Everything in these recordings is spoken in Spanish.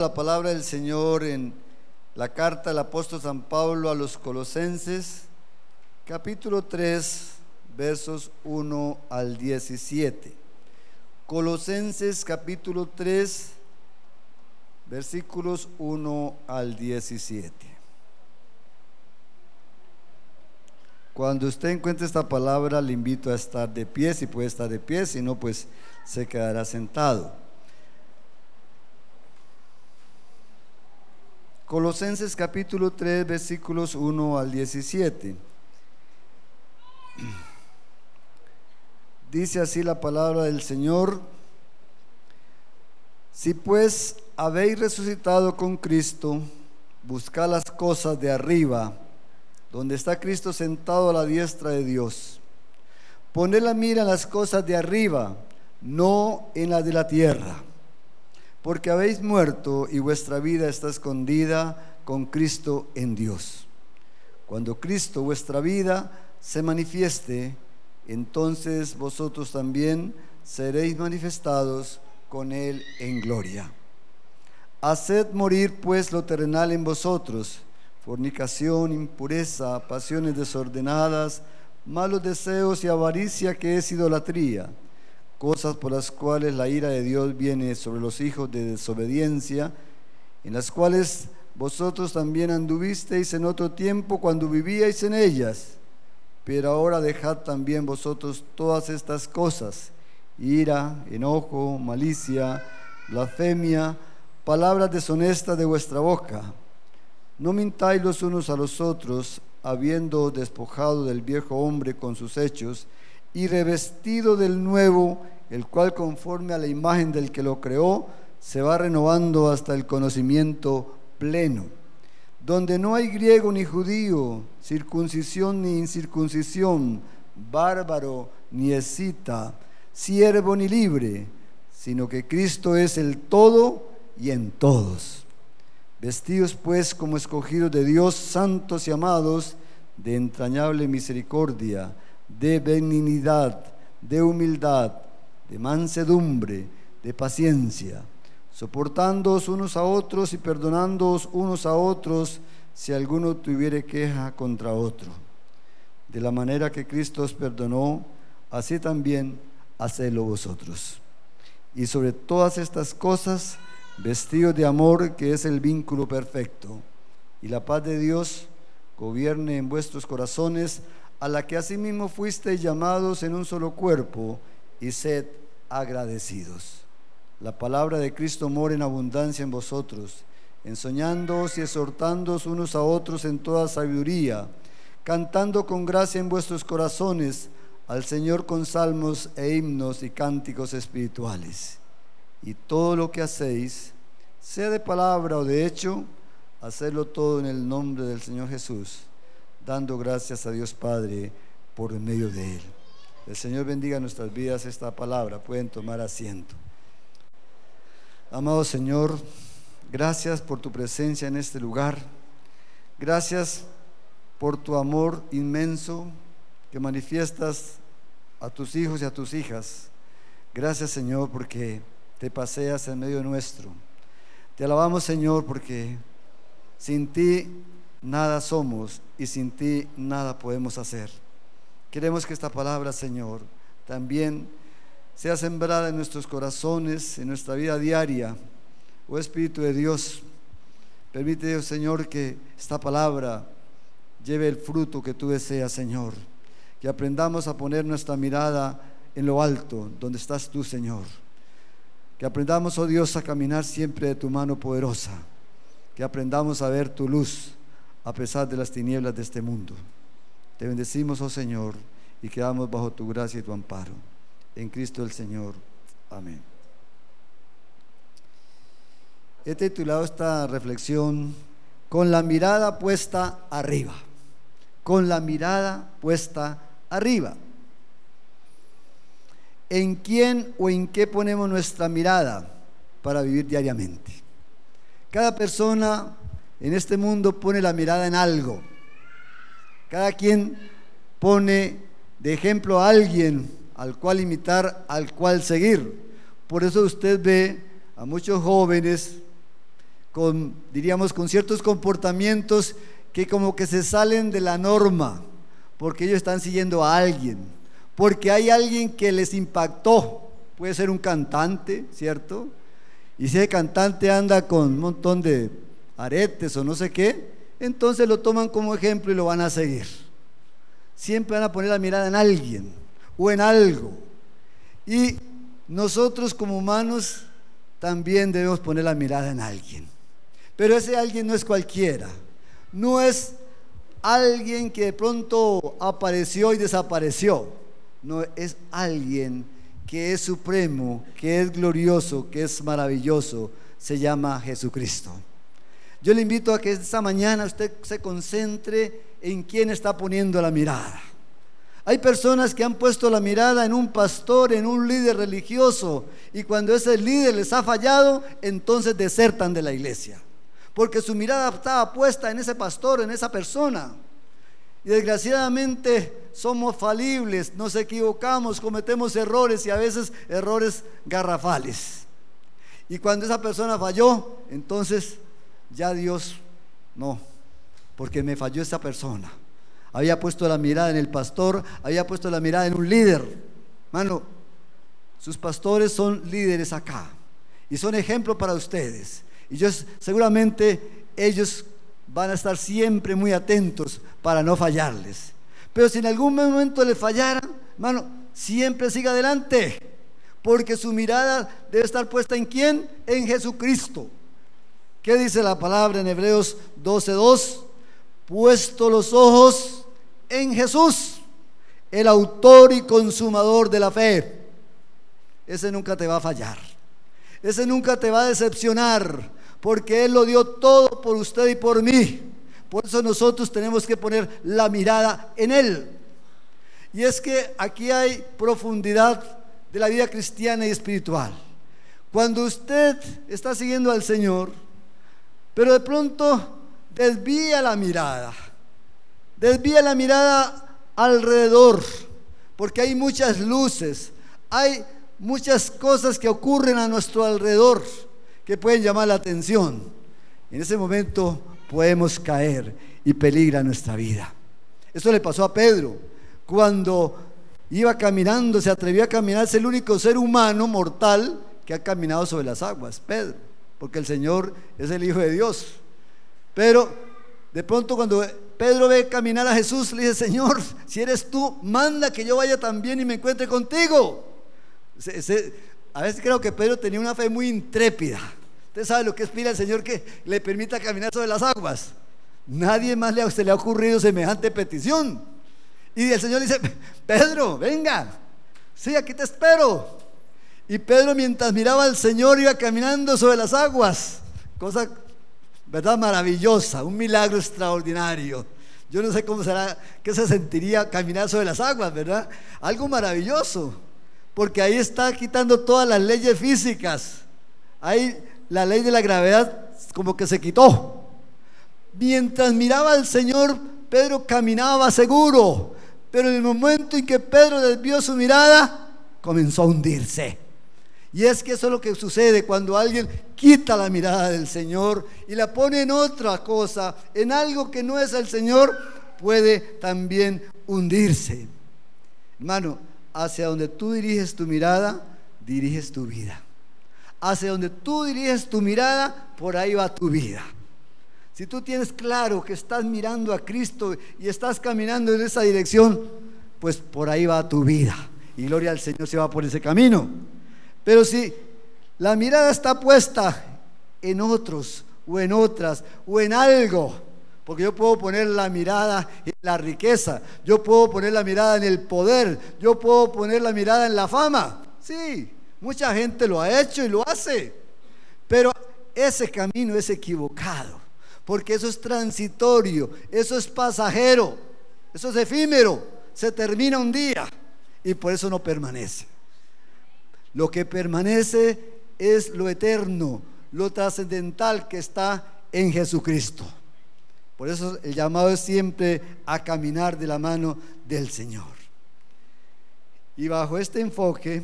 La palabra del Señor en la carta del apóstol San Pablo a los colosenses, capítulo 3, versos 1 al 17. Colosenses capítulo 3, versículos 1 al 17. Cuando usted encuentre esta palabra, le invito a estar de pie, si puede estar de pie, si no, pues se quedará sentado. Colosenses capítulo 3, versículos 1 al 17. Dice así la palabra del Señor. Si pues habéis resucitado con Cristo, buscad las cosas de arriba, donde está Cristo sentado a la diestra de Dios. Poned la mira en las cosas de arriba, no en las de la tierra porque habéis muerto y vuestra vida está escondida con Cristo en Dios. Cuando Cristo, vuestra vida, se manifieste, entonces vosotros también seréis manifestados con Él en gloria. Haced morir pues lo terrenal en vosotros, fornicación, impureza, pasiones desordenadas, malos deseos y avaricia que es idolatría cosas por las cuales la ira de Dios viene sobre los hijos de desobediencia, en las cuales vosotros también anduvisteis en otro tiempo cuando vivíais en ellas. Pero ahora dejad también vosotros todas estas cosas, ira, enojo, malicia, blasfemia, palabras deshonestas de vuestra boca. No mintáis los unos a los otros, habiendo despojado del viejo hombre con sus hechos, y revestido del nuevo, el cual conforme a la imagen del que lo creó, se va renovando hasta el conocimiento pleno, donde no hay griego ni judío, circuncisión ni incircuncisión, bárbaro ni escita, siervo ni libre, sino que Cristo es el todo y en todos. Vestidos pues como escogidos de Dios, santos y amados, de entrañable misericordia, de benignidad, de humildad, de mansedumbre, de paciencia, soportándoos unos a otros y perdonándoos unos a otros si alguno tuviere queja contra otro. De la manera que Cristo os perdonó, así también hacedlo vosotros. Y sobre todas estas cosas, vestidos de amor, que es el vínculo perfecto, y la paz de Dios gobierne en vuestros corazones, a la que asimismo fuisteis llamados en un solo cuerpo, y sed agradecidos. La palabra de Cristo mora en abundancia en vosotros, ensoñándoos y exhortándoos unos a otros en toda sabiduría, cantando con gracia en vuestros corazones al Señor con salmos e himnos y cánticos espirituales. Y todo lo que hacéis, sea de palabra o de hecho, hacedlo todo en el nombre del Señor Jesús dando gracias a Dios Padre por medio de Él. El Señor bendiga nuestras vidas esta palabra. Pueden tomar asiento. Amado Señor, gracias por tu presencia en este lugar. Gracias por tu amor inmenso que manifiestas a tus hijos y a tus hijas. Gracias Señor porque te paseas en medio nuestro. Te alabamos Señor porque sin ti nada somos y sin ti nada podemos hacer. Queremos que esta palabra, Señor, también sea sembrada en nuestros corazones, en nuestra vida diaria. Oh Espíritu de Dios, permite, Señor, que esta palabra lleve el fruto que tú deseas, Señor. Que aprendamos a poner nuestra mirada en lo alto, donde estás tú, Señor. Que aprendamos, oh Dios, a caminar siempre de tu mano poderosa. Que aprendamos a ver tu luz a pesar de las tinieblas de este mundo. Te bendecimos, oh Señor, y quedamos bajo tu gracia y tu amparo. En Cristo el Señor. Amén. He titulado esta reflexión con la mirada puesta arriba. Con la mirada puesta arriba. ¿En quién o en qué ponemos nuestra mirada para vivir diariamente? Cada persona en este mundo pone la mirada en algo. Cada quien pone de ejemplo a alguien al cual imitar, al cual seguir. Por eso usted ve a muchos jóvenes con, diríamos, con ciertos comportamientos que como que se salen de la norma, porque ellos están siguiendo a alguien, porque hay alguien que les impactó, puede ser un cantante, ¿cierto? Y si ese cantante anda con un montón de aretes o no sé qué, entonces lo toman como ejemplo y lo van a seguir. Siempre van a poner la mirada en alguien o en algo. Y nosotros como humanos también debemos poner la mirada en alguien. Pero ese alguien no es cualquiera. No es alguien que de pronto apareció y desapareció. No, es alguien que es supremo, que es glorioso, que es maravilloso. Se llama Jesucristo. Yo le invito a que esta mañana usted se concentre en quién está poniendo la mirada. Hay personas que han puesto la mirada en un pastor, en un líder religioso, y cuando ese líder les ha fallado, entonces desertan de la iglesia, porque su mirada estaba puesta en ese pastor, en esa persona. Y desgraciadamente somos falibles, nos equivocamos, cometemos errores y a veces errores garrafales. Y cuando esa persona falló, entonces ya Dios no, porque me falló esa persona. Había puesto la mirada en el pastor, había puesto la mirada en un líder. Mano, sus pastores son líderes acá y son ejemplo para ustedes. Y seguramente ellos van a estar siempre muy atentos para no fallarles. Pero si en algún momento le fallaran, mano, siempre siga adelante, porque su mirada debe estar puesta en quién? En Jesucristo. ¿Qué dice la palabra en Hebreos 12:2? Puesto los ojos en Jesús, el autor y consumador de la fe. Ese nunca te va a fallar. Ese nunca te va a decepcionar, porque Él lo dio todo por usted y por mí. Por eso nosotros tenemos que poner la mirada en Él. Y es que aquí hay profundidad de la vida cristiana y espiritual. Cuando usted está siguiendo al Señor, pero de pronto desvía la mirada, desvía la mirada alrededor, porque hay muchas luces, hay muchas cosas que ocurren a nuestro alrededor que pueden llamar la atención. En ese momento podemos caer y peligra nuestra vida. Eso le pasó a Pedro cuando iba caminando, se atrevió a caminar, es el único ser humano mortal que ha caminado sobre las aguas, Pedro porque el Señor es el Hijo de Dios. Pero de pronto cuando Pedro ve caminar a Jesús, le dice, Señor, si eres tú, manda que yo vaya también y me encuentre contigo. a veces creo que Pedro tenía una fe muy intrépida. Usted sabe lo que es el Señor que le permita caminar sobre las aguas. Nadie más le, se le ha ocurrido semejante petición. Y el Señor dice, Pedro, venga, sí, aquí te espero. Y Pedro mientras miraba al Señor iba caminando sobre las aguas. Cosa, ¿verdad? Maravillosa, un milagro extraordinario. Yo no sé cómo será, qué se sentiría caminar sobre las aguas, ¿verdad? Algo maravilloso, porque ahí está quitando todas las leyes físicas. Ahí la ley de la gravedad como que se quitó. Mientras miraba al Señor, Pedro caminaba seguro, pero en el momento en que Pedro desvió su mirada, comenzó a hundirse. Y es que eso es lo que sucede cuando alguien quita la mirada del Señor y la pone en otra cosa, en algo que no es el Señor, puede también hundirse. Hermano, hacia donde tú diriges tu mirada, diriges tu vida. Hacia donde tú diriges tu mirada, por ahí va tu vida. Si tú tienes claro que estás mirando a Cristo y estás caminando en esa dirección, pues por ahí va tu vida. Y gloria al Señor se va por ese camino. Pero si la mirada está puesta en otros o en otras o en algo, porque yo puedo poner la mirada en la riqueza, yo puedo poner la mirada en el poder, yo puedo poner la mirada en la fama. Sí, mucha gente lo ha hecho y lo hace, pero ese camino es equivocado, porque eso es transitorio, eso es pasajero, eso es efímero, se termina un día y por eso no permanece. Lo que permanece es lo eterno, lo trascendental que está en Jesucristo. Por eso el llamado es siempre a caminar de la mano del Señor. Y bajo este enfoque,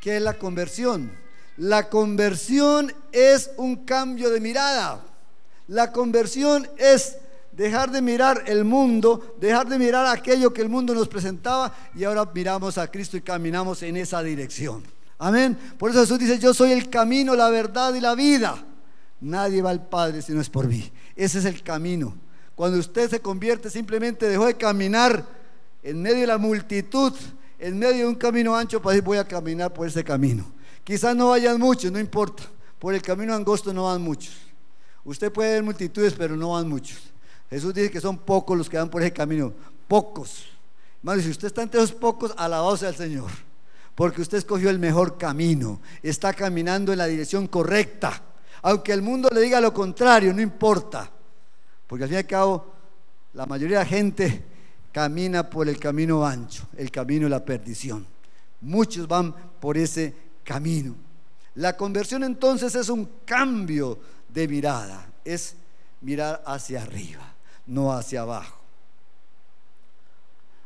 ¿qué es la conversión? La conversión es un cambio de mirada. La conversión es dejar de mirar el mundo, dejar de mirar aquello que el mundo nos presentaba y ahora miramos a Cristo y caminamos en esa dirección. Amén. Por eso Jesús dice, yo soy el camino, la verdad y la vida. Nadie va al Padre si no es por mí. Ese es el camino. Cuando usted se convierte, simplemente dejó de caminar en medio de la multitud, en medio de un camino ancho, para decir, voy a caminar por ese camino. Quizás no vayan muchos, no importa. Por el camino angosto no van muchos. Usted puede ver multitudes, pero no van muchos. Jesús dice que son pocos los que van por ese camino. Pocos. Hermano, si usted está entre esos pocos, alabado sea el Señor. Porque usted escogió el mejor camino. Está caminando en la dirección correcta. Aunque el mundo le diga lo contrario, no importa. Porque al fin y al cabo, la mayoría de la gente camina por el camino ancho, el camino de la perdición. Muchos van por ese camino. La conversión entonces es un cambio de mirada, es mirar hacia arriba, no hacia abajo.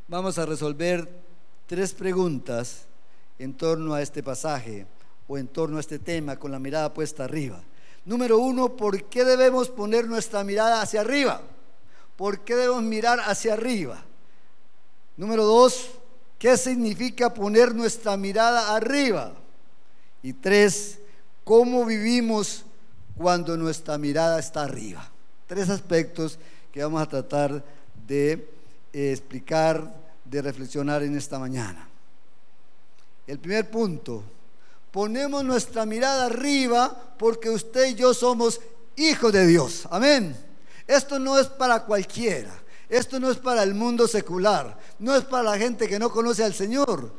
Vamos a resolver tres preguntas en torno a este pasaje o en torno a este tema con la mirada puesta arriba. Número uno, ¿por qué debemos poner nuestra mirada hacia arriba? ¿Por qué debemos mirar hacia arriba? Número dos, ¿qué significa poner nuestra mirada arriba? Y tres, ¿cómo vivimos cuando nuestra mirada está arriba? Tres aspectos que vamos a tratar de eh, explicar, de reflexionar en esta mañana. El primer punto, ponemos nuestra mirada arriba porque usted y yo somos hijos de Dios. Amén. Esto no es para cualquiera. Esto no es para el mundo secular. No es para la gente que no conoce al Señor.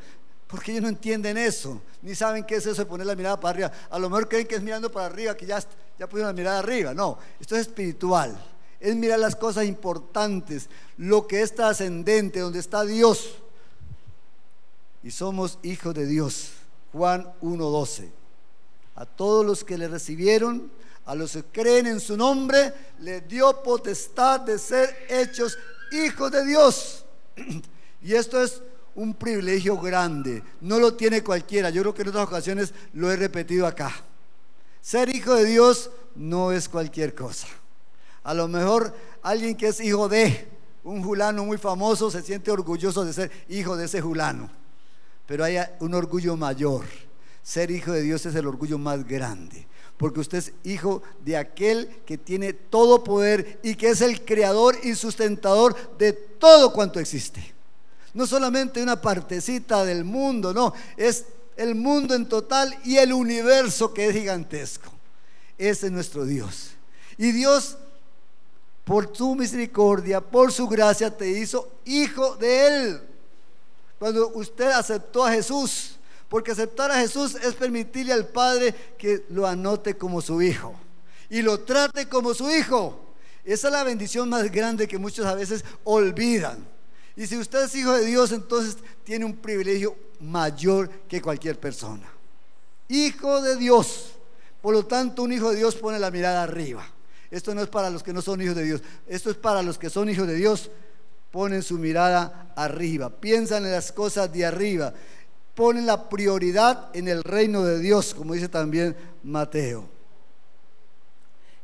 Porque ellos no entienden eso. Ni saben qué es eso de poner la mirada para arriba. A lo mejor creen que es mirando para arriba, que ya, ya pusieron la mirada arriba. No, esto es espiritual. Es mirar las cosas importantes, lo que es trascendente, donde está Dios. Y somos hijos de Dios. Juan 1.12. A todos los que le recibieron, a los que creen en su nombre, le dio potestad de ser hechos hijos de Dios. Y esto es un privilegio grande. No lo tiene cualquiera. Yo creo que en otras ocasiones lo he repetido acá. Ser hijo de Dios no es cualquier cosa. A lo mejor alguien que es hijo de un fulano muy famoso se siente orgulloso de ser hijo de ese fulano pero hay un orgullo mayor. Ser hijo de Dios es el orgullo más grande, porque usted es hijo de aquel que tiene todo poder y que es el creador y sustentador de todo cuanto existe. No solamente una partecita del mundo, no, es el mundo en total y el universo que es gigantesco. Ese es nuestro Dios. Y Dios, por su misericordia, por su gracia, te hizo hijo de Él. Cuando usted aceptó a Jesús, porque aceptar a Jesús es permitirle al Padre que lo anote como su hijo y lo trate como su hijo. Esa es la bendición más grande que muchos a veces olvidan. Y si usted es hijo de Dios, entonces tiene un privilegio mayor que cualquier persona. Hijo de Dios. Por lo tanto, un hijo de Dios pone la mirada arriba. Esto no es para los que no son hijos de Dios. Esto es para los que son hijos de Dios ponen su mirada arriba, piensan en las cosas de arriba, ponen la prioridad en el reino de Dios, como dice también Mateo.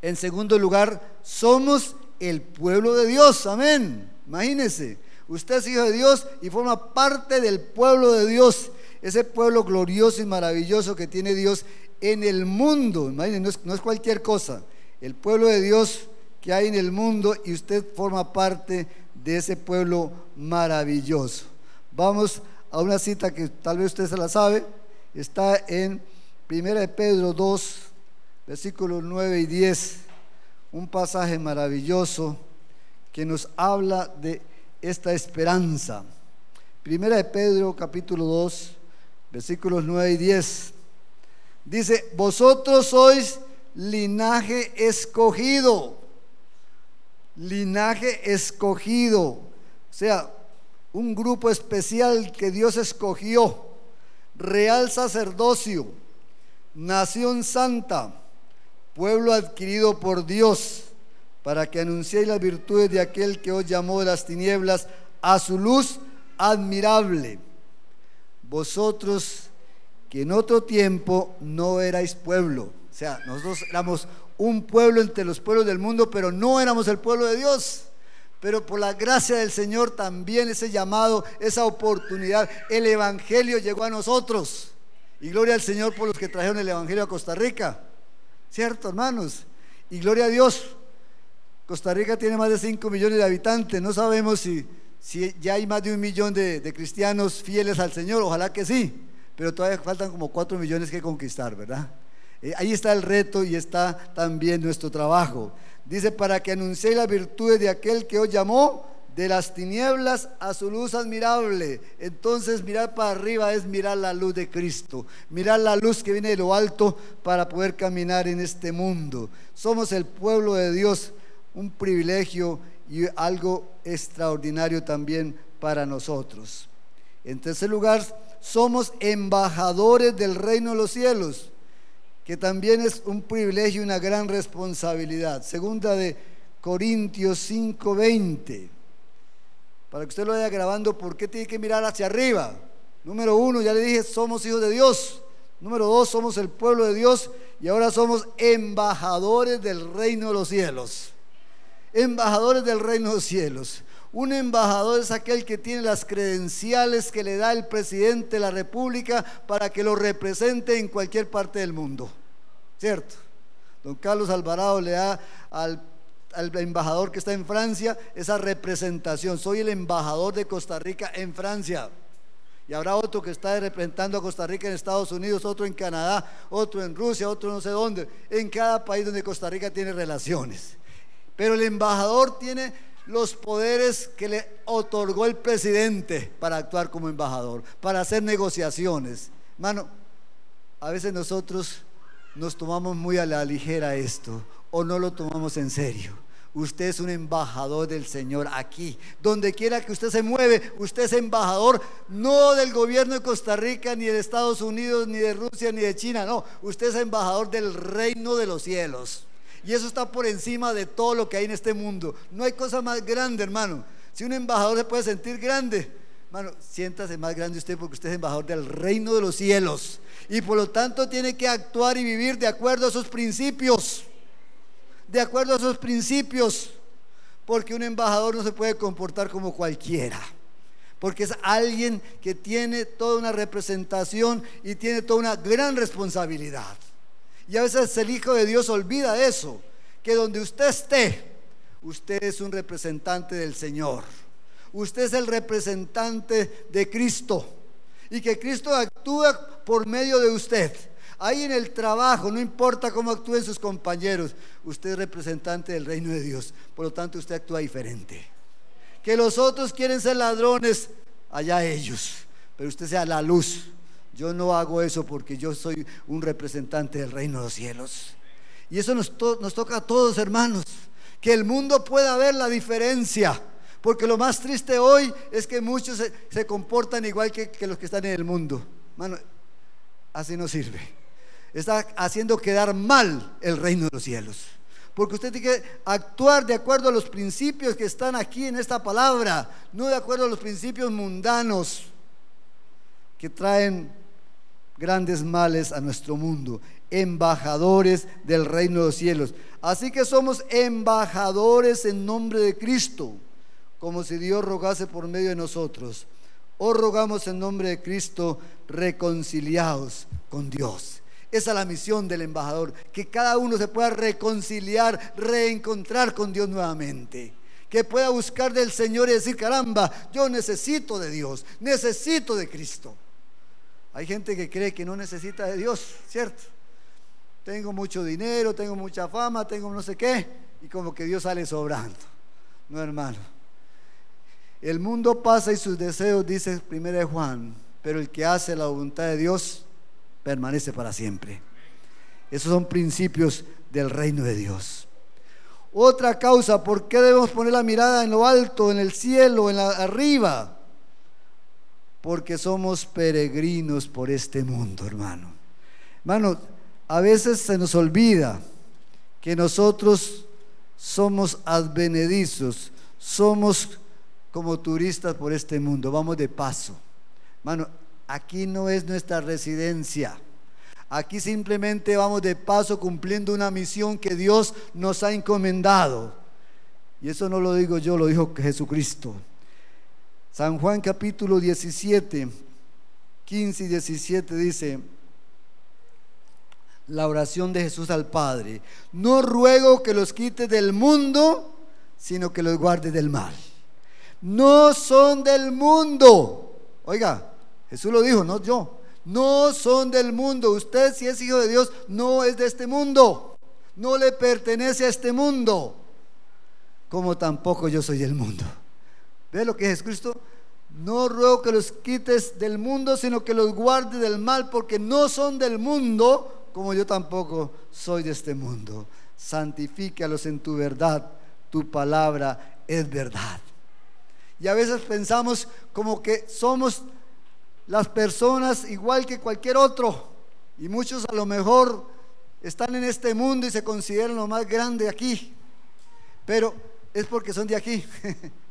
En segundo lugar, somos el pueblo de Dios, amén. Imagínense, usted es hijo de Dios y forma parte del pueblo de Dios, ese pueblo glorioso y maravilloso que tiene Dios en el mundo. Imagínense, no es, no es cualquier cosa, el pueblo de Dios que hay en el mundo y usted forma parte de ese pueblo maravilloso. Vamos a una cita que tal vez usted se la sabe, está en 1 de Pedro 2, versículos 9 y 10, un pasaje maravilloso que nos habla de esta esperanza. Primera de Pedro capítulo 2, versículos 9 y 10. Dice, vosotros sois linaje escogido linaje escogido, o sea, un grupo especial que Dios escogió, real sacerdocio, nación santa, pueblo adquirido por Dios, para que anunciéis las virtudes de aquel que os llamó de las tinieblas a su luz admirable. Vosotros que en otro tiempo no erais pueblo. O sea, nosotros éramos un pueblo entre los pueblos del mundo, pero no éramos el pueblo de Dios. Pero por la gracia del Señor también ese llamado, esa oportunidad, el Evangelio llegó a nosotros. Y gloria al Señor por los que trajeron el Evangelio a Costa Rica. ¿Cierto, hermanos? Y gloria a Dios. Costa Rica tiene más de 5 millones de habitantes. No sabemos si, si ya hay más de un millón de, de cristianos fieles al Señor. Ojalá que sí. Pero todavía faltan como 4 millones que conquistar, ¿verdad? Eh, ahí está el reto y está también nuestro trabajo. Dice, para que anunciéis las virtudes de aquel que os llamó de las tinieblas a su luz admirable. Entonces mirar para arriba es mirar la luz de Cristo, mirar la luz que viene de lo alto para poder caminar en este mundo. Somos el pueblo de Dios, un privilegio y algo extraordinario también para nosotros. En tercer lugar, somos embajadores del reino de los cielos que también es un privilegio y una gran responsabilidad. Segunda de Corintios 5:20. Para que usted lo vaya grabando, ¿por qué tiene que mirar hacia arriba? Número uno, ya le dije, somos hijos de Dios. Número dos, somos el pueblo de Dios y ahora somos embajadores del reino de los cielos. Embajadores del reino de los cielos. Un embajador es aquel que tiene las credenciales que le da el presidente de la República para que lo represente en cualquier parte del mundo. ¿Cierto? Don Carlos Alvarado le da al, embajador que está en Francia esa representación. Soy el embajador de Costa Rica en Francia. Y habrá otro que está representando a Costa Rica en Estados Unidos, otro en Canadá, otro en Rusia, otro no sé dónde. En cada país donde Costa Rica tiene relaciones. Pero el embajador tiene los poderes que le otorgó el presidente para actuar como embajador, para hacer negociaciones. Mano, a veces nosotros nos tomamos muy a la ligera esto o no lo tomamos en serio. Usted es un embajador del Señor aquí. Donde quiera que usted se mueve, usted es embajador no del gobierno de Costa Rica, ni de Estados Unidos, ni de Rusia, ni de China. No, usted es embajador del reino de los cielos. Y eso está por encima de todo lo que hay en este mundo. No hay cosa más grande, hermano. Si un embajador se puede sentir grande, hermano, siéntase más grande usted porque usted es embajador del reino de los cielos. Y por lo tanto tiene que actuar y vivir de acuerdo a sus principios. De acuerdo a sus principios. Porque un embajador no se puede comportar como cualquiera porque es alguien que tiene toda una representación y tiene toda una gran responsabilidad. Y a veces el Hijo de Dios olvida eso, que donde usted esté, usted es un representante del Señor. Usted es el representante de Cristo. Y que Cristo actúa por medio de usted. Ahí en el trabajo, no importa cómo actúen sus compañeros, usted es representante del reino de Dios. Por lo tanto, usted actúa diferente. Que los otros quieren ser ladrones, allá ellos. Pero usted sea la luz yo no hago eso porque yo soy un representante del reino de los cielos. Y eso nos, toca a todos, hermanos. Que el mundo pueda ver la diferencia. Porque lo más triste hoy es que muchos se, comportan igual que, los que están en el mundo. Mano, así no sirve. Está haciendo quedar mal el reino de los cielos. Porque usted tiene que actuar de acuerdo a los principios que están aquí en esta palabra, no de acuerdo a los principios mundanos que traen grandes males a nuestro mundo, embajadores del reino de los cielos. Así que somos embajadores en nombre de Cristo, como si Dios rogase por medio de nosotros. O rogamos en nombre de Cristo reconciliados con Dios. Esa es la misión del embajador, que cada uno se pueda reconciliar, reencontrar con Dios nuevamente. Que pueda buscar del Señor y decir, caramba, yo necesito de Dios, necesito de Cristo. Hay gente que cree que no necesita de Dios, ¿cierto? Tengo mucho dinero, tengo mucha fama, tengo no sé qué, y como que Dios sale sobrando. No, hermano. El mundo pasa y sus deseos, dice 1 Juan, pero el que hace la voluntad de Dios permanece para siempre. Esos son principios del reino de Dios. Otra causa, ¿por qué debemos poner la mirada en lo alto, en el cielo, en la arriba? Porque somos peregrinos por este mundo, hermano. Hermano, a veces se nos olvida que nosotros somos advenedizos, somos como turistas por este mundo, vamos de paso. Hermano, Aquí no es nuestra residencia. Aquí simplemente vamos de paso cumpliendo una misión que Dios nos ha encomendado. Y eso no lo digo yo, lo dijo Jesucristo. San Juan capítulo 17, 15 y 17 dice, la oración de Jesús al Padre, no ruego que los quite del mundo, sino que los guarde del mal. No son del mundo. Oiga, Jesús lo dijo, no yo. No son del mundo. Usted si es hijo de Dios, no es de este mundo. No le pertenece a este mundo. Como tampoco yo soy del mundo. ¿Ve lo que es Cristo? No ruego que los quites del mundo, sino que los guarde del mal, porque no son del mundo, como yo tampoco soy de este mundo. Santifícalos en tu verdad. Tu palabra es verdad. Y a veces pensamos como que somos las personas igual que cualquier otro. Y muchos a lo mejor están en este mundo y se consideran lo más grande aquí. Pero es porque son de aquí.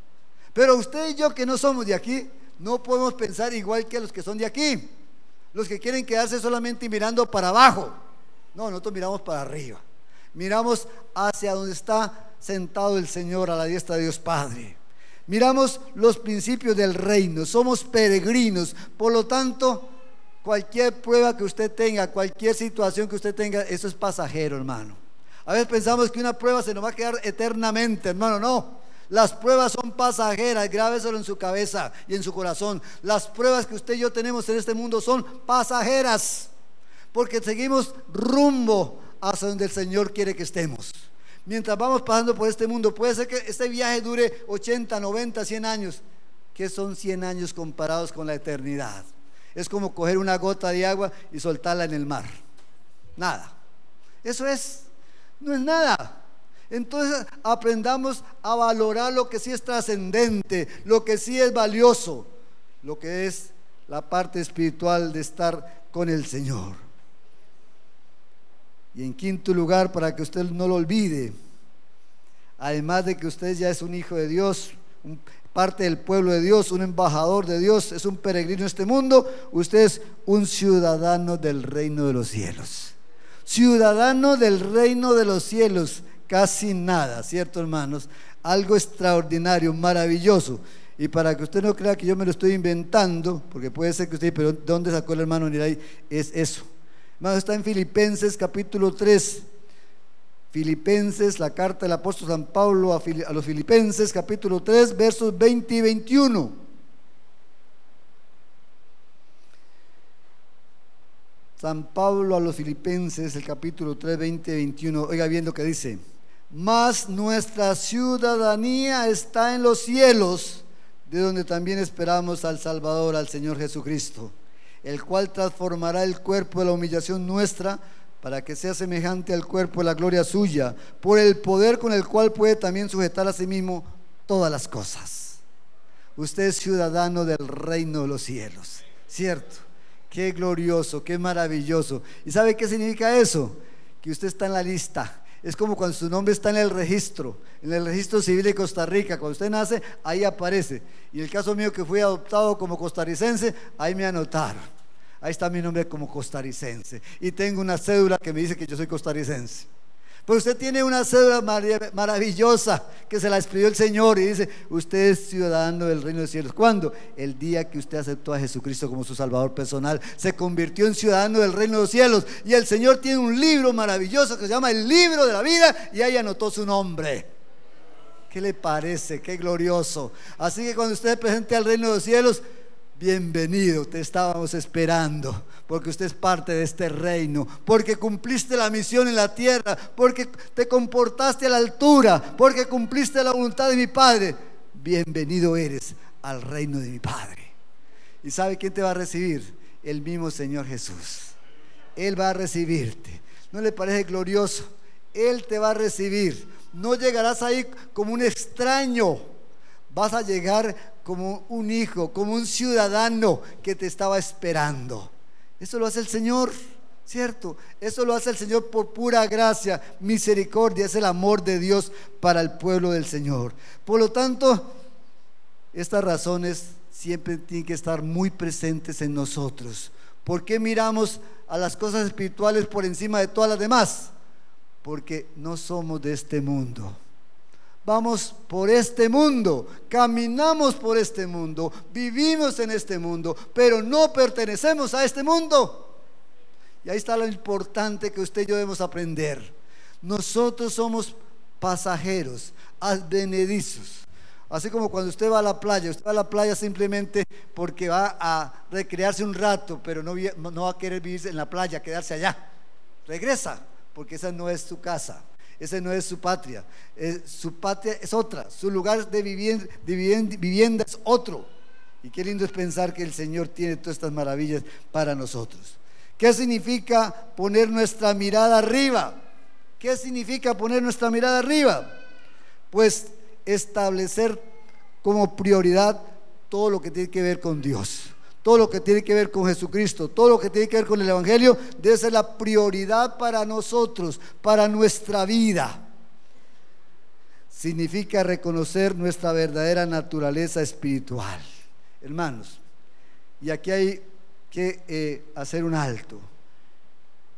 Pero usted y yo que no somos de aquí, no podemos pensar igual que los que son de aquí. Los que quieren quedarse solamente mirando para abajo. No, nosotros miramos para arriba. Miramos hacia donde está sentado el Señor a la diestra de Dios Padre. Miramos los principios del reino, somos peregrinos, por lo tanto, cualquier prueba que usted tenga, cualquier situación que usted tenga, eso es pasajero, hermano. A veces pensamos que una prueba se nos va a quedar eternamente, hermano, no. Las pruebas son pasajeras, grábeselo en su cabeza y en su corazón. Las pruebas que usted y yo tenemos en este mundo son pasajeras, porque seguimos rumbo hacia donde el Señor quiere que estemos mientras vamos pasando por este mundo. Puede ser que este viaje dure 80, 90, 100 años. ¿Qué son 100 años comparados con la eternidad? Es como coger una gota de agua y soltarla en el mar. Nada. Eso es, no es nada. Entonces aprendamos a valorar lo que sí es trascendente, lo que sí es valioso, lo que es la parte espiritual de estar con el Señor. Y en quinto lugar, para que usted no lo olvide, además de que usted ya es un hijo de Dios, parte del pueblo de Dios, un embajador de Dios, es un peregrino en este mundo, usted es un ciudadano del reino de los cielos. Ciudadano del reino de los cielos, casi nada, ¿cierto hermanos? Algo extraordinario, maravilloso. Y para que usted no crea que yo me lo estoy inventando, porque puede ser que usted, pero ¿de dónde sacó el hermano ahí? Es eso está en Filipenses capítulo 3. Filipenses, la carta del apóstol San Pablo a, los Filipenses capítulo 3, versos 20 y 21. San Pablo a los Filipenses, el capítulo 3, 20 y 21. Oiga bien lo que dice. Mas nuestra ciudadanía está en los cielos, de donde también esperamos al Salvador, al Señor Jesucristo el cual transformará el cuerpo de la humillación nuestra para que sea semejante al cuerpo de la gloria suya, por el poder con el cual puede también sujetar a sí mismo todas las cosas. Usted es ciudadano del reino de los cielos, ¿cierto? Qué glorioso, qué maravilloso. ¿Y sabe qué significa eso? Que usted está en la lista. Es como cuando su nombre está en el registro, en el registro civil de Costa Rica. Cuando usted nace, ahí aparece. Y el caso mío que fui adoptado como costarricense, ahí me anotaron. Ahí está mi nombre como costarricense. Y tengo una cédula que me dice que yo soy costarricense. Pues usted tiene una cédula maravillosa que se la expidió el Señor y dice, usted es ciudadano del reino de los cielos. ¿Cuándo? El día que usted aceptó a Jesucristo como su Salvador personal, se convirtió en ciudadano del reino de los cielos. Y el Señor tiene un libro maravilloso que se llama el libro de la vida y ahí anotó su nombre. ¿Qué le parece? Qué glorioso. Así que cuando usted presente al reino de los cielos, bienvenido, te estábamos esperando, porque usted es parte de este reino, porque cumpliste la misión en la tierra, porque te comportaste a la altura, porque cumpliste la voluntad de mi Padre. Bienvenido eres al reino de mi Padre. ¿Y sabe quién te va a recibir? El mismo Señor Jesús. Él va a recibirte. ¿No le parece glorioso? Él te va a recibir. No llegarás ahí como un extraño. Vas a llegar como un hijo, como un ciudadano que te estaba esperando. Eso lo hace el Señor, ¿cierto? Eso lo hace el Señor por pura gracia, misericordia, es el amor de Dios para el pueblo del Señor. Por lo tanto, estas razones siempre tienen que estar muy presentes en nosotros. ¿Por qué miramos a las cosas espirituales por encima de todas las demás? Porque no somos de este mundo. Vamos por este mundo, caminamos por este mundo, vivimos en este mundo, pero no pertenecemos a este mundo. Y ahí está lo importante que usted y yo debemos aprender. Nosotros somos pasajeros, advenedizos. Así como cuando usted va a la playa, usted va a la playa simplemente porque va a recrearse un rato, pero no, no va a querer vivir en la playa, quedarse allá. Regresa, porque esa no es su casa, esa no es su patria. su patria es otra, su lugar de vivienda, de vivienda es otro. Y qué lindo es pensar que el Señor tiene todas estas maravillas para nosotros. ¿Qué significa poner nuestra mirada arriba? ¿Qué significa poner nuestra mirada arriba? Pues establecer como prioridad todo lo que tiene que ver con Dios, todo lo que tiene que ver con Jesucristo, todo lo que tiene que ver con el Evangelio, debe ser la prioridad para nosotros, para nuestra vida. Significa reconocer nuestra verdadera naturaleza espiritual. Hermanos, y aquí hay que eh, hacer un alto.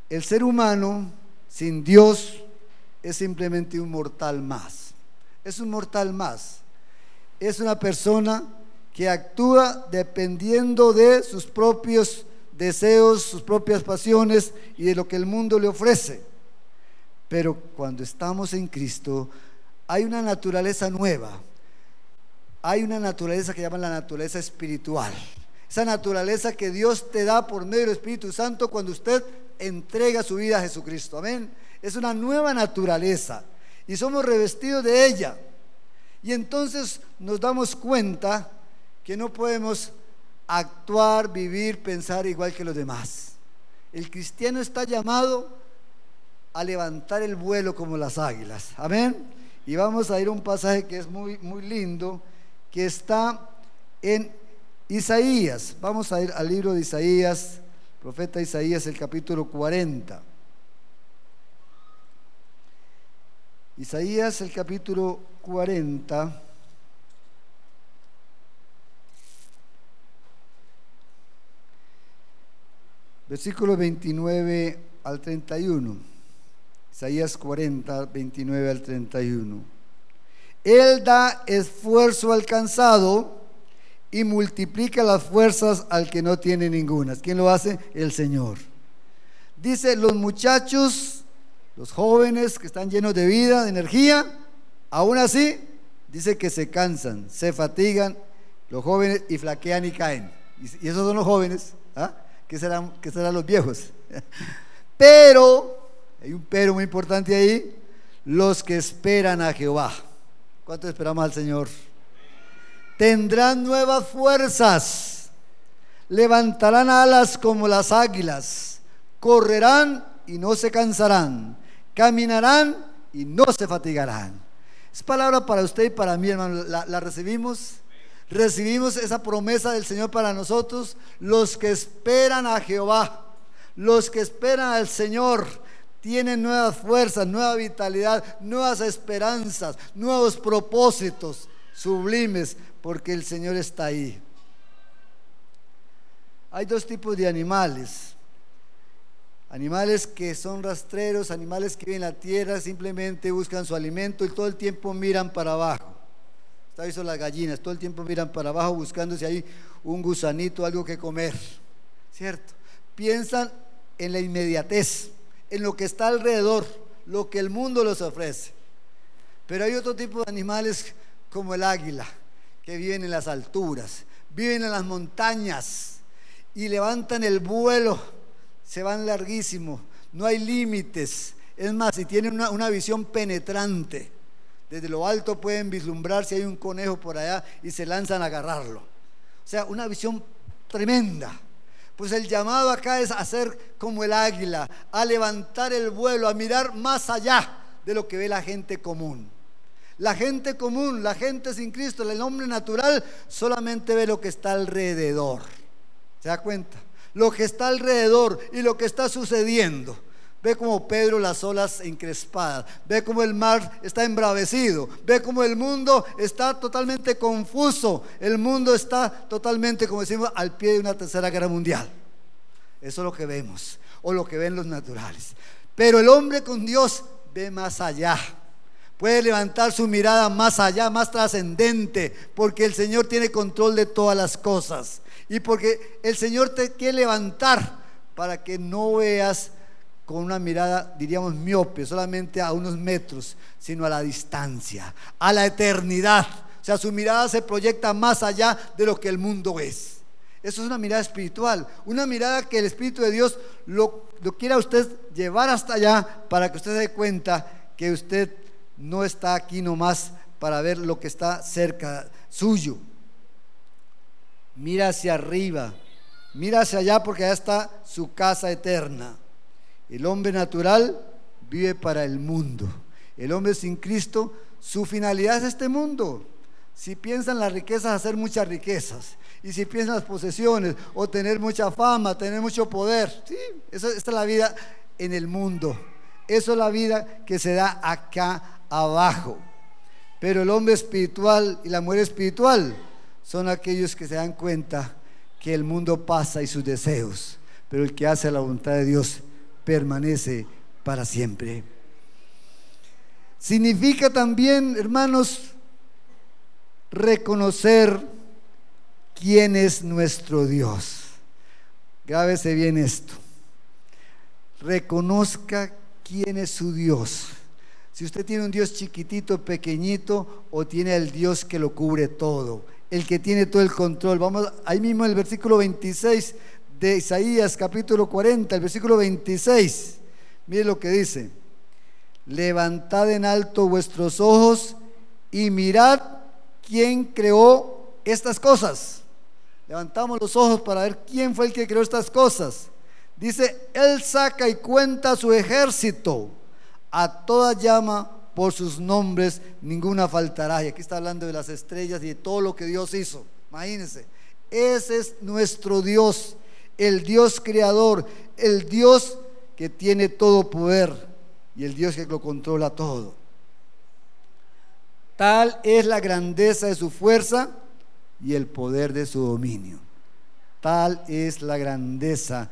El ser humano sin Dios es simplemente un mortal más es un mortal más. Es una persona que actúa dependiendo de sus propios deseos, sus propias pasiones y de lo que el mundo le ofrece. Pero cuando estamos en Cristo, hay una naturaleza nueva. Hay una naturaleza que llaman la naturaleza espiritual. Esa naturaleza que Dios te da por medio del Espíritu Santo cuando usted entrega su vida a Jesucristo. Amén. Es una nueva naturaleza y somos revestidos de ella. Y entonces nos damos cuenta que no podemos actuar, vivir, pensar igual que los demás. El cristiano está llamado a levantar el vuelo como las águilas. Amén. Y vamos a ir a un pasaje que es muy, muy lindo, que está en Isaías. Vamos a ir al libro de Isaías, profeta Isaías, el capítulo 40. Isaías el capítulo 40. Versículo 29 al 31. Isaías 40, 29 al 31. Él da esfuerzo al cansado y multiplica las fuerzas al que no tiene ninguna. ¿Quién lo hace? El Señor. Dice, los muchachos los jóvenes que están llenos de vida, de energía, aún así, dice que se cansan, se fatigan los jóvenes y flaquean y caen. Y, esos son los jóvenes, ¿ah? ¿Qué, serán, ¿Qué serán los viejos? pero, hay un pero muy importante ahí, los que esperan a Jehová. ¿Cuánto esperamos al Señor? Tendrán nuevas fuerzas, levantarán alas como las águilas, correrán y no se cansarán, caminarán y no se fatigarán. Es palabra para usted y para mí, hermano. ¿La, recibimos? Recibimos esa promesa del Señor para nosotros, los que esperan a Jehová, los que esperan al Señor, tienen nuevas fuerzas, nueva vitalidad, nuevas esperanzas, nuevos propósitos sublimes, porque el Señor está ahí. Hay dos tipos de animales Animales que son rastreros, animales que viven en la tierra, simplemente buscan su alimento y todo el tiempo miran para abajo. Está visto las gallinas, todo el tiempo miran para abajo buscando si hay un gusanito, algo que comer. ¿Cierto? Piensan en la inmediatez, en lo que está alrededor, lo que el mundo les ofrece. Pero hay otro tipo de animales como el águila, que viven en las alturas, viven en las montañas y levantan el vuelo se van larguísimos, no hay límites. Es más, si tienen una, visión penetrante, desde lo alto pueden vislumbrar si hay un conejo por allá y se lanzan a agarrarlo. O sea, una visión tremenda. Pues el llamado acá es a ser como el águila, a levantar el vuelo, a mirar más allá de lo que ve la gente común. La gente común, la gente sin Cristo, el hombre natural, solamente ve lo que está alrededor. ¿Se da cuenta? lo que está alrededor y lo que está sucediendo. Ve como Pedro las olas encrespadas. Ve como el mar está embravecido. Ve como el mundo está totalmente confuso. El mundo está totalmente, como decimos, al pie de una tercera guerra mundial. Eso es lo que vemos. O lo que ven los naturales. Pero el hombre con Dios ve más allá. Puede levantar su mirada más allá, más trascendente, porque el Señor tiene control de todas las cosas. Y porque el Señor te quiere levantar para que no veas con una mirada, diríamos, miope, solamente a unos metros, sino a la distancia, a la eternidad. O sea, su mirada se proyecta más allá de lo que el mundo es. Eso es una mirada espiritual, una mirada que el Espíritu de Dios lo, lo quiera usted llevar hasta allá para que usted se dé cuenta que usted no está aquí nomás para ver lo que está cerca suyo. Mira hacia arriba, mira hacia allá porque allá está su casa eterna. El hombre natural vive para el mundo. El hombre sin Cristo, su finalidad es este mundo. Si piensan las riquezas, hacer muchas riquezas. Y si piensan las posesiones, o tener mucha fama, tener mucho poder. Sí, esa, esta es la vida en el mundo. Eso es la vida que se da acá abajo. Pero el hombre espiritual y la mujer espiritual son aquellos que se dan cuenta que el mundo pasa y sus deseos, pero el que hace la voluntad de Dios permanece para siempre. Significa también, hermanos, reconocer quién es nuestro Dios. Grábese bien esto. Reconozca quién es su Dios. Si usted tiene un Dios chiquitito, pequeñito, o tiene el Dios que lo cubre todo, el que tiene todo el control. Vamos ahí mismo el versículo 26 de Isaías capítulo 40, el versículo 26. Mire lo que dice. Levantad en alto vuestros ojos y mirad quién creó estas cosas. Levantamos los ojos para ver quién fue el que creó estas cosas. Dice, Él saca y cuenta su ejército. A toda llama por sus nombres, ninguna faltará. Y aquí está hablando de las estrellas y de todo lo que Dios hizo. Imagínense. Ese es nuestro Dios el Dios creador, el Dios que tiene todo poder y el Dios que lo controla todo. Tal es la grandeza de su fuerza y el poder de su dominio. Tal es la grandeza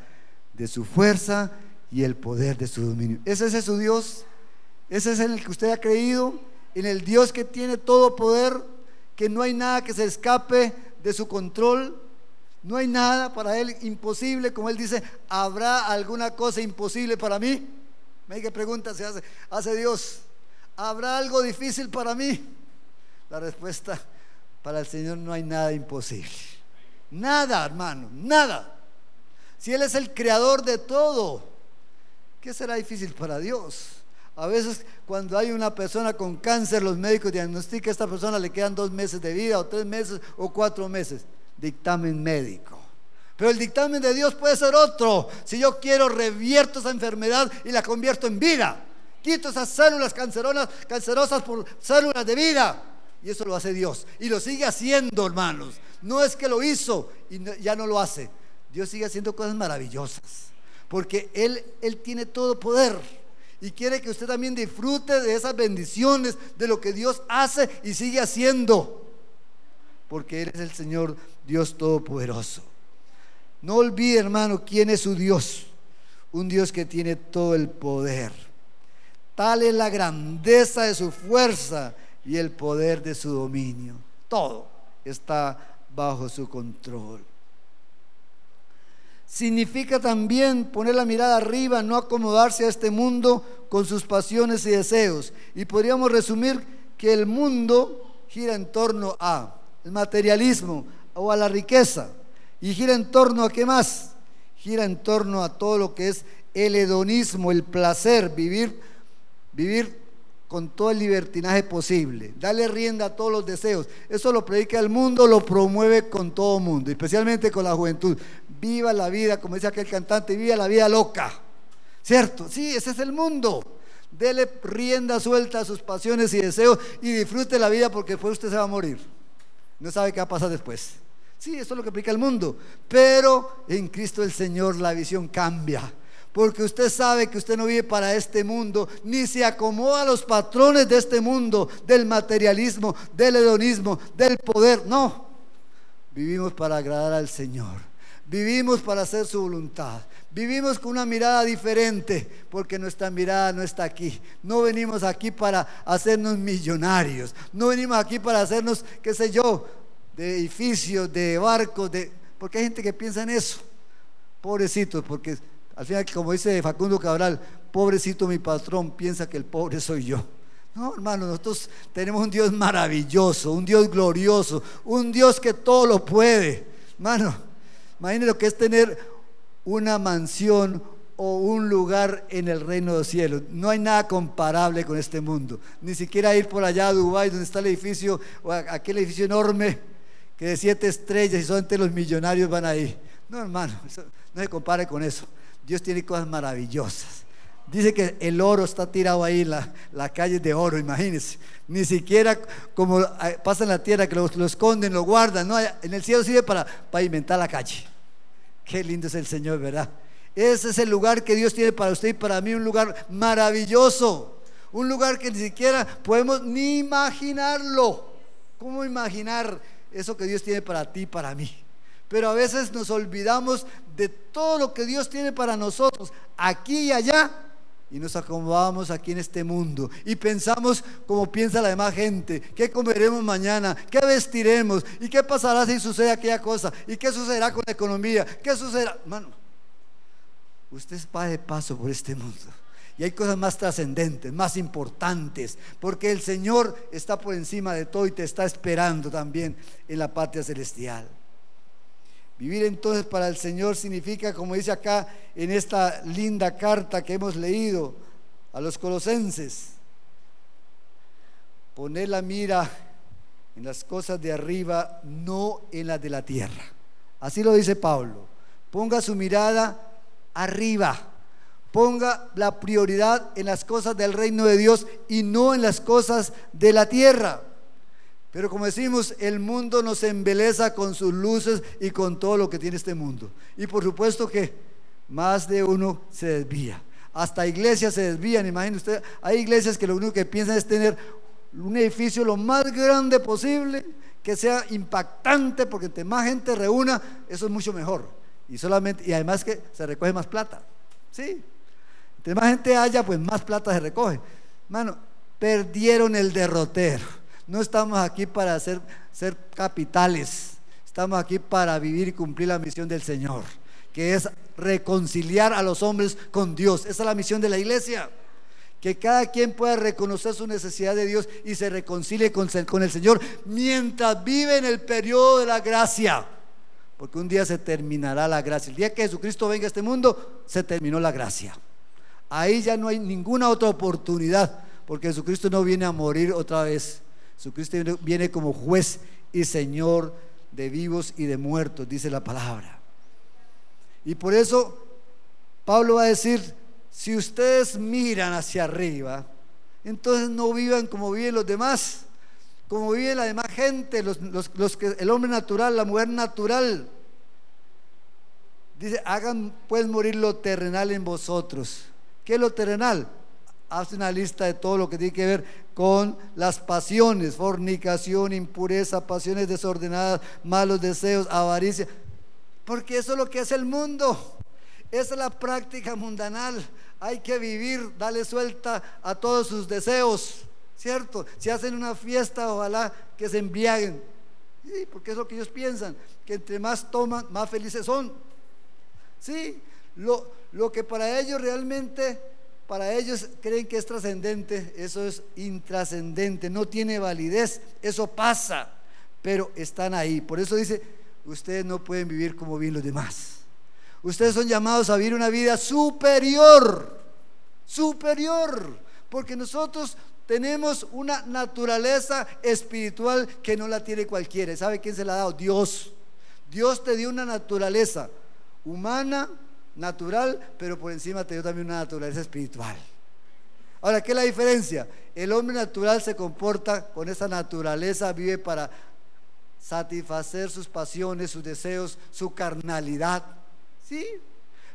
de su fuerza y el poder de su dominio. ¿Ese es su Dios? ¿Ese es el que usted ha creído? ¿En el Dios que tiene todo poder? ¿Que no hay nada que se escape de su control? No hay nada para él imposible, como él dice, ¿habrá alguna cosa imposible para mí? Me qué pregunta se hace, hace Dios. ¿Habrá algo difícil para mí? La respuesta, para el Señor no hay nada imposible. Nada, hermano, nada. Si Él es el creador de todo, ¿qué será difícil para Dios? A veces cuando hay una persona con cáncer, los médicos diagnostican a esta persona le quedan dos meses de vida o tres meses o cuatro meses dictamen médico. Pero el dictamen de Dios puede ser otro. Si yo quiero, revierto esa enfermedad y la convierto en vida. Quito esas células cancerosas por células de vida. Y eso lo hace Dios. Y lo sigue haciendo, hermanos. No es que lo hizo y ya no lo hace. Dios sigue haciendo cosas maravillosas. Porque Él, Él tiene todo poder. Y quiere que usted también disfrute de esas bendiciones, de lo que Dios hace y sigue haciendo porque Él es el Señor Dios Todopoderoso. No olvide, hermano, quién es su Dios. Un Dios que tiene todo el poder. Tal es la grandeza de su fuerza y el poder de su dominio. Todo está bajo su control. Significa también poner la mirada arriba, no acomodarse a este mundo con sus pasiones y deseos. Y podríamos resumir que el mundo gira en torno a el materialismo o a la riqueza. Y gira en torno a qué más? Gira en torno a todo lo que es el hedonismo, el placer, vivir, vivir con todo el libertinaje posible, darle rienda a todos los deseos. Eso lo predica el mundo, lo promueve con todo el mundo, especialmente con la juventud. Viva la vida, como dice aquel cantante, viva la vida loca. ¿Cierto? Sí, ese es el mundo. Dele rienda suelta a sus pasiones y deseos y disfrute la vida porque después usted se va a morir no sabe qué va a pasar después. Sí, eso es lo que explica el mundo. Pero en Cristo el Señor la visión cambia. porque usted sabe que usted no vive para este mundo, ni se acomoda a los patrones de este mundo, del materialismo, del hedonismo, del poder. No, vivimos para agradar al Señor, vivimos para hacer su voluntad. Vivimos con una mirada diferente porque nuestra mirada no está aquí. No venimos aquí para hacernos millonarios. No venimos aquí para hacernos, qué sé yo, de edificios, de barcos, de... porque hay gente que piensa en eso. Pobrecitos, porque al final, como dice Facundo Cabral, pobrecito mi patrón, piensa que el pobre soy yo. No, hermano, nosotros tenemos un Dios maravilloso, un Dios glorioso, un Dios que todo lo puede. Hermano, imagínense lo que es tener una mansión o un lugar en el reino de los cielos. No hay nada comparable con este mundo. Ni siquiera ir por allá a Dubái, donde está el edificio, o aquel edificio enorme que de siete estrellas y solamente los millonarios van ahí. No, hermano, no se compare con eso. Dios tiene cosas maravillosas. Dice que el oro está tirado ahí, la, la calle de oro, imagínense. Ni siquiera como eh, pasa en la tierra, que lo, esconden, lo guardan. No, en el cielo sirve para pavimentar la calle. Qué lindo es el Señor, ¿verdad? Ese es el lugar que Dios tiene para usted y para mí, un lugar maravilloso. Un lugar que ni siquiera podemos ni imaginarlo. ¿Cómo imaginar eso que Dios tiene para ti y para mí? Pero a veces nos olvidamos de todo lo que Dios tiene para nosotros, aquí y allá, y nos acomodamos aquí en este mundo y pensamos como piensa la demás gente, qué comeremos mañana, qué vestiremos y qué pasará si sucede aquella cosa y qué sucederá con la economía, qué sucederá. Mano, usted va de paso por este mundo. Y hay cosas más trascendentes, más importantes, porque el Señor está por encima de todo y te está esperando también en la patria celestial. Vivir entonces para el Señor significa, como dice acá en esta linda carta que hemos leído a los colosenses, poner la mira en las cosas de arriba, no en las de la tierra. Así lo dice Pablo. Ponga su mirada arriba. Ponga la prioridad en las cosas del reino de Dios y no en las cosas de la tierra. Pero como decimos, el mundo nos embeleza con sus luces y con todo lo que tiene este mundo. Y por supuesto que más de uno se desvía. Hasta iglesias se desvían. Imagínese usted, hay iglesias que lo único que piensan es tener un edificio lo más grande posible, que sea impactante, porque entre más gente reúna, eso es mucho mejor. Y solamente, y además que se recoge más plata. Sí. Entre más gente haya, pues más plata se recoge. Mano, perdieron el derrotero no estamos aquí para ser, ser capitales, estamos aquí para vivir y cumplir la misión del Señor, que es reconciliar a los hombres con Dios. Esa es la misión de la iglesia. Que cada quien pueda reconocer su necesidad de Dios y se reconcilie con, con el Señor mientras vive en el periodo de la gracia. Porque un día se terminará la gracia. El día que Jesucristo venga a este mundo, se terminó la gracia. Ahí ya no hay ninguna otra oportunidad, porque Jesucristo no viene a morir otra vez. Jesucristo viene como juez y Señor de vivos y de muertos, dice la palabra. Y por eso Pablo va a decir, si ustedes miran hacia arriba, entonces no vivan como viven los demás, como vive la demás gente, los, los que, el hombre natural, la mujer natural. Dice, hagan pues morir lo terrenal en vosotros. ¿Qué es lo terrenal? Hace una lista de todo lo que tiene que ver con las pasiones, fornicación, impureza, pasiones desordenadas, malos deseos, avaricia. Porque eso es lo que hace el mundo. Esa es la práctica mundanal. Hay que vivir, darle suelta a todos sus deseos, ¿cierto? Si hacen una fiesta, ojalá que se embriaguen. Sí, porque es lo que ellos piensan, que entre más toman, más felices son. Sí, lo, lo que para ellos realmente para ellos creen que es trascendente, eso es intrascendente, no tiene validez, eso pasa, pero están ahí. Por eso dice, ustedes no pueden vivir como viven los demás. Ustedes son llamados a vivir una vida superior, superior, porque nosotros tenemos una naturaleza espiritual que no la tiene cualquiera. ¿Sabe quién se la ha dado? Dios. Dios te dio una naturaleza humana, natural, pero por encima te dio también una naturaleza espiritual. Ahora, ¿qué es la diferencia? El hombre natural se comporta con esa naturaleza, vive para satisfacer sus pasiones, sus deseos, su carnalidad. ¿Sí?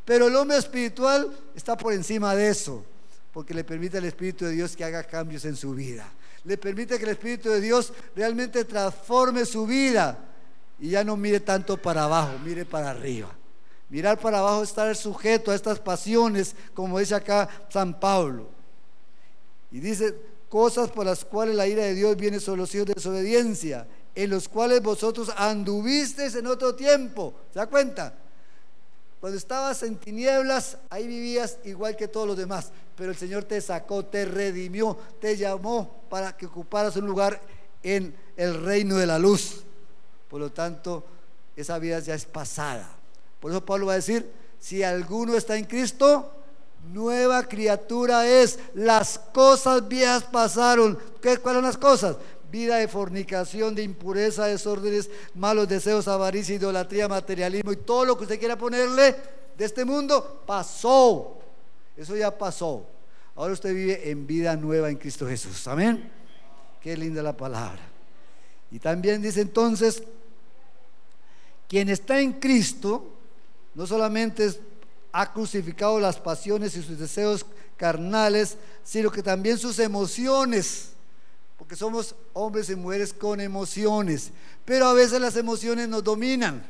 Pero el hombre espiritual está por encima de eso, porque le permite al Espíritu de Dios que haga cambios en su vida. Le permite que el Espíritu de Dios realmente transforme su vida y ya no mire tanto para abajo, mire para arriba. Mirar para abajo es estar sujeto a estas pasiones, como dice acá San Pablo. Y dice, cosas por las cuales la ira de Dios viene sobre los hijos de desobediencia, en los cuales vosotros anduvisteis en otro tiempo. ¿Se da cuenta? Cuando estabas en tinieblas, ahí vivías igual que todos los demás, pero el Señor te sacó, te redimió, te llamó para que ocuparas un lugar en el reino de la luz. Por lo tanto, esa vida ya es pasada. Por eso Pablo va a decir, si alguno está en Cristo, nueva criatura es. Las cosas viejas pasaron. ¿Qué, ¿Cuáles son las cosas? Vida de fornicación, de impureza, desórdenes, malos deseos, avaricia, idolatría, materialismo y todo lo que usted quiera ponerle de este mundo pasó. Eso ya pasó. Ahora usted vive en vida nueva en Cristo Jesús. Amén. Qué linda la palabra. Y también dice entonces, quien está en Cristo, no solamente ha crucificado las pasiones y sus deseos carnales, sino que también sus emociones, porque somos hombres y mujeres con emociones, pero a veces las emociones nos dominan.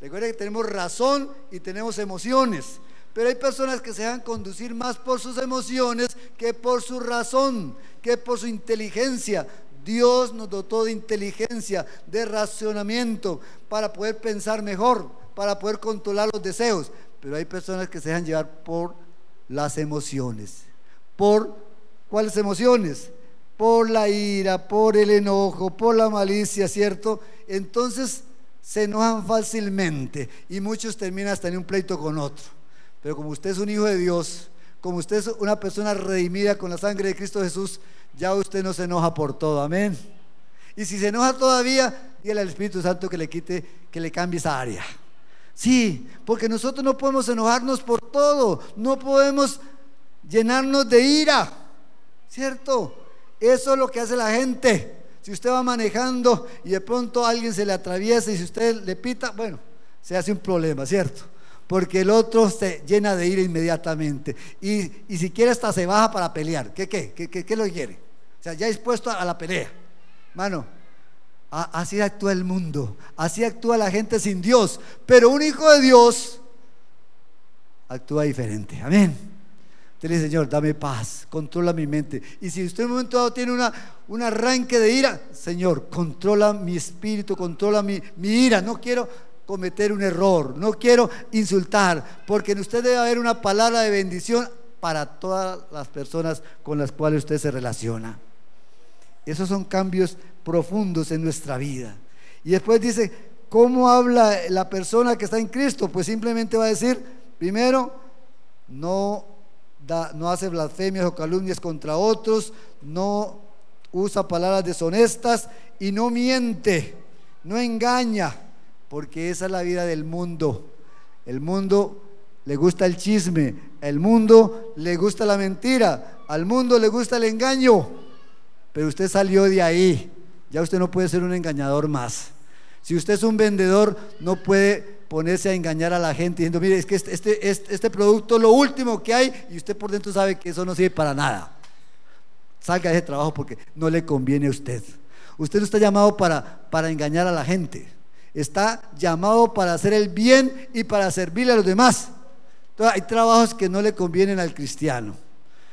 Recuerden que tenemos razón y tenemos emociones, pero hay personas que se dejan conducir más por sus emociones que por su razón, que por su inteligencia. Dios nos dotó de inteligencia, de racionamiento, para poder pensar mejor para poder controlar los deseos. Pero hay personas que se dejan llevar por las emociones. ¿Por cuáles emociones? Por la ira, por el enojo, por la malicia, ¿cierto? Entonces se enojan fácilmente y muchos terminan hasta en un pleito con otro. Pero como usted es un hijo de Dios, como usted es una persona redimida con la sangre de Cristo Jesús, ya usted no se enoja por todo, amén. Y si se enoja todavía, dígale al Espíritu Santo que le quite, que le cambie esa área. Sí, porque nosotros no podemos enojarnos por todo, no podemos llenarnos de ira, ¿cierto? Eso es lo que hace la gente. Si usted va manejando y de pronto alguien se le atraviesa y si usted le pita, bueno, se hace un problema, ¿cierto? Porque el otro se llena de ira inmediatamente. Y, y si quiere hasta se baja para pelear. ¿Qué, qué? ¿Qué, qué, qué lo quiere? O sea, ya dispuesto a la pelea. Mano, Así actúa el mundo, así actúa la gente sin Dios. Pero un hijo de Dios actúa diferente. Amén. Usted dice, Señor, dame paz, controla mi mente. Y si usted en un momento dado tiene una, un arranque de ira, Señor, controla mi espíritu, controla mi, mi ira. No quiero cometer un error, no quiero insultar, porque en usted debe haber una palabra de bendición para todas las personas con las cuales usted se relaciona. Esos son cambios profundos en nuestra vida. Y después dice, ¿cómo habla la persona que está en Cristo? Pues simplemente va a decir, primero, no, da, no hace blasfemias o calumnias contra otros, no usa palabras deshonestas y no miente, no engaña, porque esa es la vida del mundo. El mundo le gusta el chisme, el mundo le gusta la mentira, al mundo le gusta el engaño pero usted salió de ahí. Ya usted no puede ser un engañador más. Si usted es un vendedor, no puede ponerse a engañar a la gente diciendo, mire, es que este, este, este, este producto es lo último que hay y usted por dentro sabe que eso no sirve para nada. Salga de ese trabajo porque no le conviene a usted. Usted no está llamado para, para engañar a la gente. Está llamado para hacer el bien y para servirle a los demás. Entonces, hay trabajos que no le convienen al cristiano.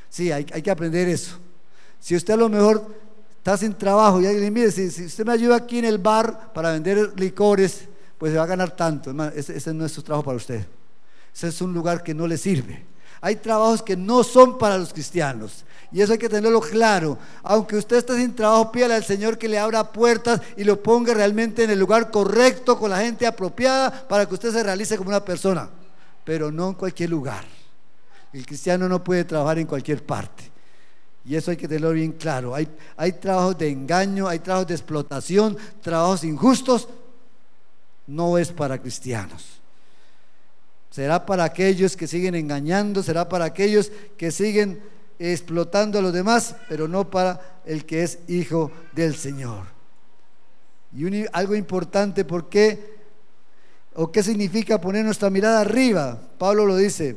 Sí, hay, hay que aprender eso. Si usted a lo mejor está sin trabajo y alguien mire, si, usted me ayuda aquí en el bar para vender licores, pues se va a ganar tanto. ese, no es su trabajo para usted. Ese es un lugar que no le sirve. Hay trabajos que no son para los cristianos. Y eso hay que tenerlo claro. Aunque usted esté sin trabajo, pídale al Señor que le abra puertas y lo ponga realmente en el lugar correcto, con la gente apropiada, para que usted se realice como una persona. Pero no en cualquier lugar. El cristiano no puede trabajar en cualquier parte. Y eso hay que tenerlo bien claro. Hay, hay trabajos de engaño, hay trabajos de explotación, trabajos injustos. No es para cristianos. Será para aquellos que siguen engañando, será para aquellos que siguen explotando a los demás, pero no para el que es hijo del Señor. Y algo importante porque ¿O qué significa poner nuestra mirada arriba? Pablo lo dice,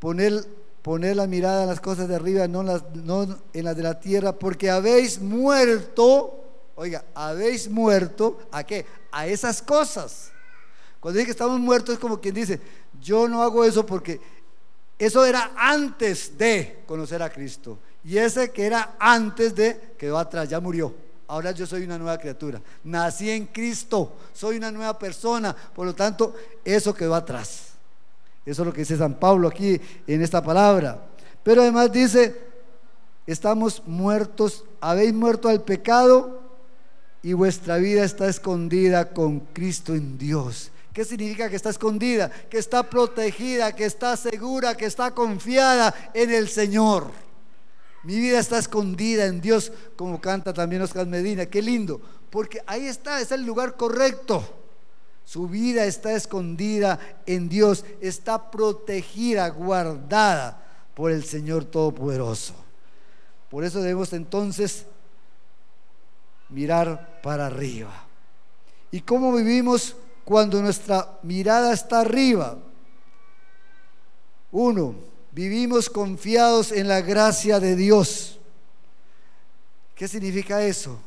poner, poner la mirada en las cosas de arriba, no, las, no en las de la tierra, porque habéis muerto, oiga, habéis muerto, ¿a qué? A esas cosas. Cuando dice que estamos muertos es como quien dice, yo no hago eso porque eso era antes de conocer a Cristo. Y ese que era antes de quedó atrás, ya murió. Ahora yo soy una nueva criatura. Nací en Cristo, soy una nueva persona. Por lo tanto, eso quedó atrás. Eso es lo que dice San Pablo aquí en esta palabra. Pero además dice, estamos muertos, habéis muerto al pecado y vuestra vida está escondida con Cristo en Dios. ¿Qué significa que está escondida? Que está protegida, que está segura, que está confiada en el Señor. Mi vida está escondida en Dios, como canta también Oscar Medina. Qué lindo, porque ahí está, es el lugar correcto. Su vida está escondida en Dios, está protegida, guardada por el Señor Todopoderoso. Por eso debemos entonces mirar para arriba. ¿Y cómo vivimos cuando nuestra mirada está arriba? Uno, Vivimos confiados en la gracia de Dios. ¿Qué significa eso?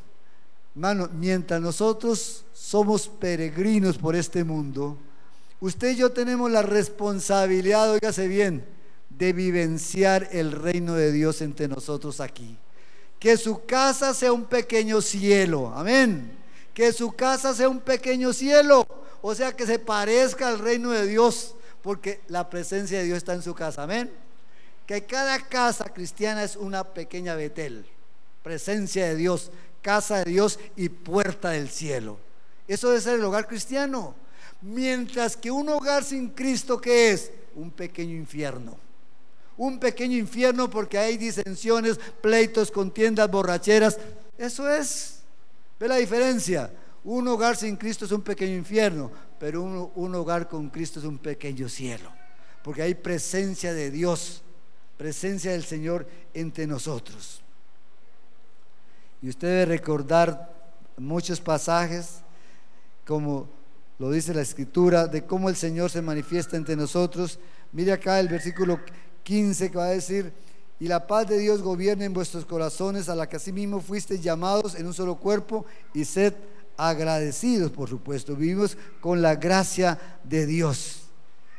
Hermano, mientras nosotros somos peregrinos por este mundo, usted y yo tenemos la responsabilidad, oígase bien, de vivenciar el reino de Dios entre nosotros aquí. Que su casa sea un pequeño cielo, amén. Que su casa sea un pequeño cielo, o sea, que se parezca al reino de Dios porque la presencia de Dios está en su casa. Amén. Que cada casa cristiana es una pequeña Betel, presencia de Dios, casa de Dios y puerta del cielo. Eso debe ser el hogar cristiano. Mientras que un hogar sin Cristo, ¿qué es? Un pequeño infierno. Un pequeño infierno porque hay disensiones, pleitos, contiendas, borracheras. Eso es. ¿Ve la diferencia? Un hogar sin Cristo es un pequeño infierno, pero un, hogar con Cristo es un pequeño cielo, porque hay presencia de Dios, presencia del Señor entre nosotros. Y usted debe recordar muchos pasajes, como lo dice la Escritura, de cómo el Señor se manifiesta entre nosotros. Mire acá el versículo 15 que va a decir, y la paz de Dios gobierne en vuestros corazones, a la que asimismo fuisteis llamados en un solo cuerpo, y sed agradecidos, por supuesto. Vivimos con la gracia de Dios.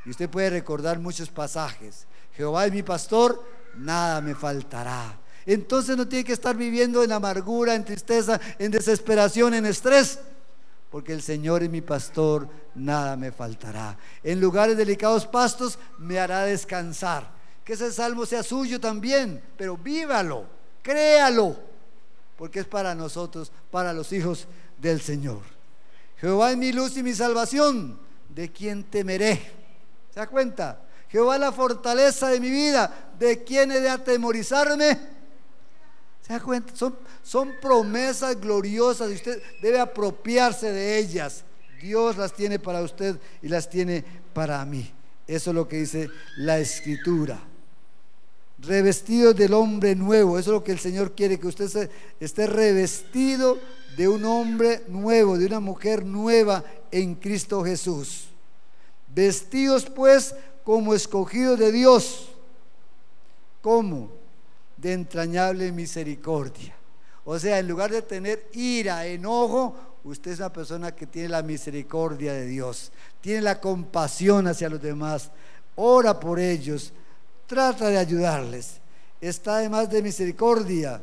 Y usted puede recordar muchos pasajes. Jehová es mi pastor, nada me faltará. Entonces no tiene que estar viviendo en amargura, en tristeza, en desesperación, en estrés. Porque el Señor es mi pastor, nada me faltará. En lugares delicados pastos me hará descansar. Que ese salmo sea suyo también, pero vívalo, créalo, porque es para nosotros, para los hijos del Señor. Jehová es mi luz y mi salvación, ¿de quién temeré? ¿Se da cuenta? Jehová es la fortaleza de mi vida, ¿de quién he de atemorizarme? ¿Se da cuenta? Son, son promesas gloriosas y usted debe apropiarse de ellas. Dios las tiene para usted y las tiene para mí. Eso es lo que dice la escritura. Revestido del hombre nuevo. Eso es lo que el Señor quiere, que usted esté revestido de un hombre nuevo, de una mujer nueva en Cristo Jesús. Vestidos pues como escogidos de Dios. ¿Cómo? De entrañable misericordia. O sea, en lugar de tener ira, enojo, usted es una persona que tiene la misericordia de Dios, tiene la compasión hacia los demás, ora por ellos, trata de ayudarles, está además de misericordia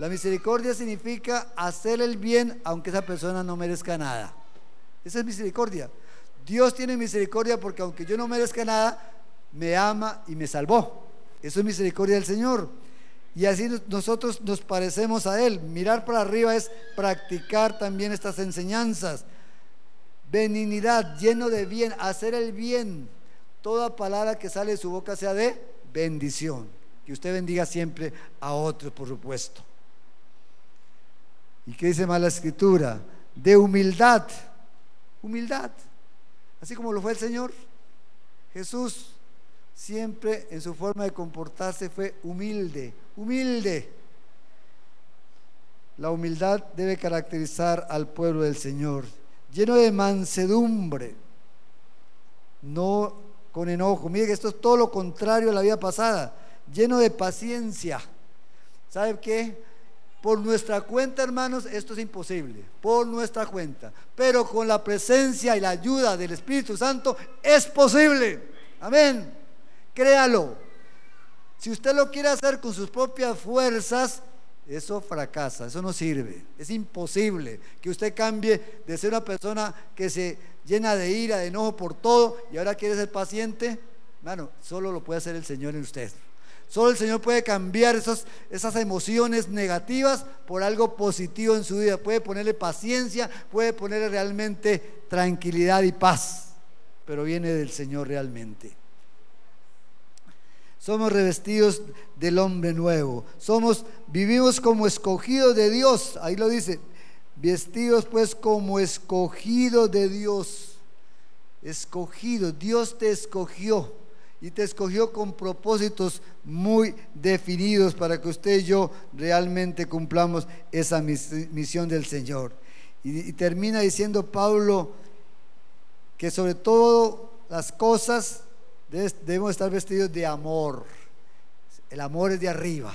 la misericordia significa hacer el bien aunque esa persona no merezca nada. Esa es misericordia. Dios tiene misericordia porque aunque yo no merezca nada, me ama y me salvó. Eso es misericordia del Señor. Y así nosotros nos parecemos a Él. Mirar para arriba es practicar también estas enseñanzas. Benignidad, lleno de bien, hacer el bien. Toda palabra que sale de su boca sea de bendición. Que usted bendiga siempre a otros, por supuesto. ¿Y qué dice más la escritura? De humildad. Humildad. Así como lo fue el Señor. Jesús siempre en su forma de comportarse fue humilde, humilde. La humildad debe caracterizar al pueblo del Señor, lleno de mansedumbre. no con enojo. Mire que esto es todo lo contrario a la vida pasada, lleno de paciencia. ¿Sabe qué? Por nuestra cuenta, hermanos, esto es imposible, por nuestra cuenta. Pero con la presencia y la ayuda del Espíritu Santo es posible. Amén. Créalo. Si usted lo quiere hacer con sus propias fuerzas, eso fracasa, eso no sirve. Es imposible que usted cambie de ser una persona que se llena de ira, de enojo por todo y ahora quiere ser paciente. Bueno, solo lo puede hacer el Señor en usted. Solo el Señor puede cambiar esas emociones negativas por algo positivo en su vida. Puede ponerle paciencia, puede ponerle realmente tranquilidad y paz. Pero viene del Señor realmente. Somos revestidos del hombre nuevo. Somos, vivimos como escogidos de Dios. Ahí lo dice. Vestidos pues como escogidos de Dios. Escogido. Dios te escogió y te escogió con propósitos muy definidos para que usted y yo realmente cumplamos esa misión del Señor. Y, termina diciendo Pablo que sobre todo las cosas debemos estar vestidos de amor. El amor es de arriba.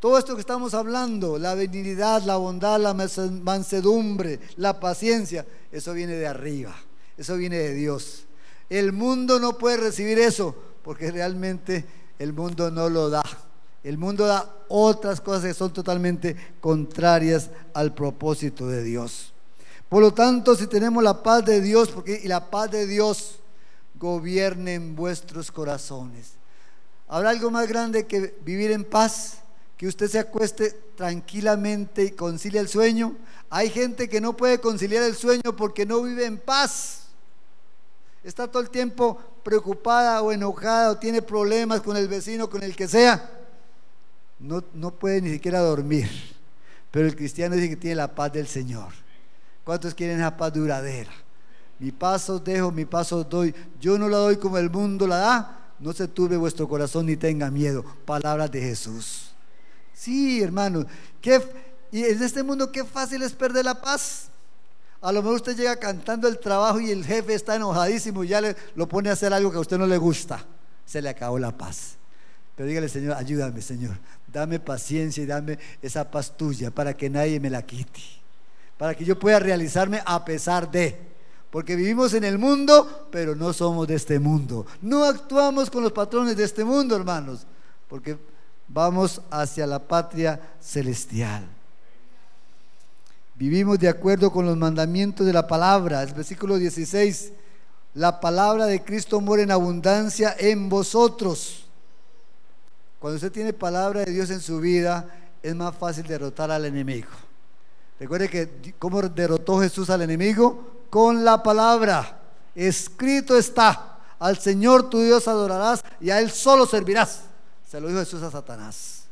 Todo esto que estamos hablando, la benignidad, la bondad, la mansedumbre, la paciencia, eso viene de arriba, eso viene de Dios. El mundo no puede recibir eso porque realmente el mundo no lo da. El mundo da otras cosas que son totalmente contrarias al propósito de Dios. Por lo tanto, si tenemos la paz de Dios, porque y la paz de Dios gobierne en vuestros corazones. ¿Habrá algo más grande que vivir en paz? Que usted se acueste tranquilamente y concilie el sueño. Hay gente que no puede conciliar el sueño porque no vive en paz está todo el tiempo preocupada o enojada o tiene problemas con el vecino, con el que sea, no, no puede ni siquiera dormir. Pero el cristiano dice que tiene la paz del Señor. ¿Cuántos quieren esa paz duradera? Mi paso dejo, mi paso doy. Yo no la doy como el mundo la da. No se turbe vuestro corazón ni tenga miedo. Palabras de Jesús. Sí, hermano. ¿qué, y en este mundo qué fácil es perder la paz. A lo mejor usted llega cantando el trabajo y el jefe está enojadísimo y ya le, lo pone a hacer algo que a usted no le gusta. Se le acabó la paz. Pero dígale, Señor, ayúdame, Señor. Dame paciencia y dame esa paz tuya para que nadie me la quite. Para que yo pueda realizarme a pesar de. Porque vivimos en el mundo, pero no somos de este mundo. No actuamos con los patrones de este mundo, hermanos. Porque vamos hacia la patria celestial. Vivimos de acuerdo con los mandamientos de la palabra. El versículo 16, la palabra de Cristo muere en abundancia en vosotros. Cuando usted tiene palabra de Dios en su vida, es más fácil derrotar al enemigo. Recuerde que cómo derrotó Jesús al enemigo con la palabra. Escrito está, al Señor tu Dios adorarás y a Él solo servirás. Se lo dijo Jesús a Satanás.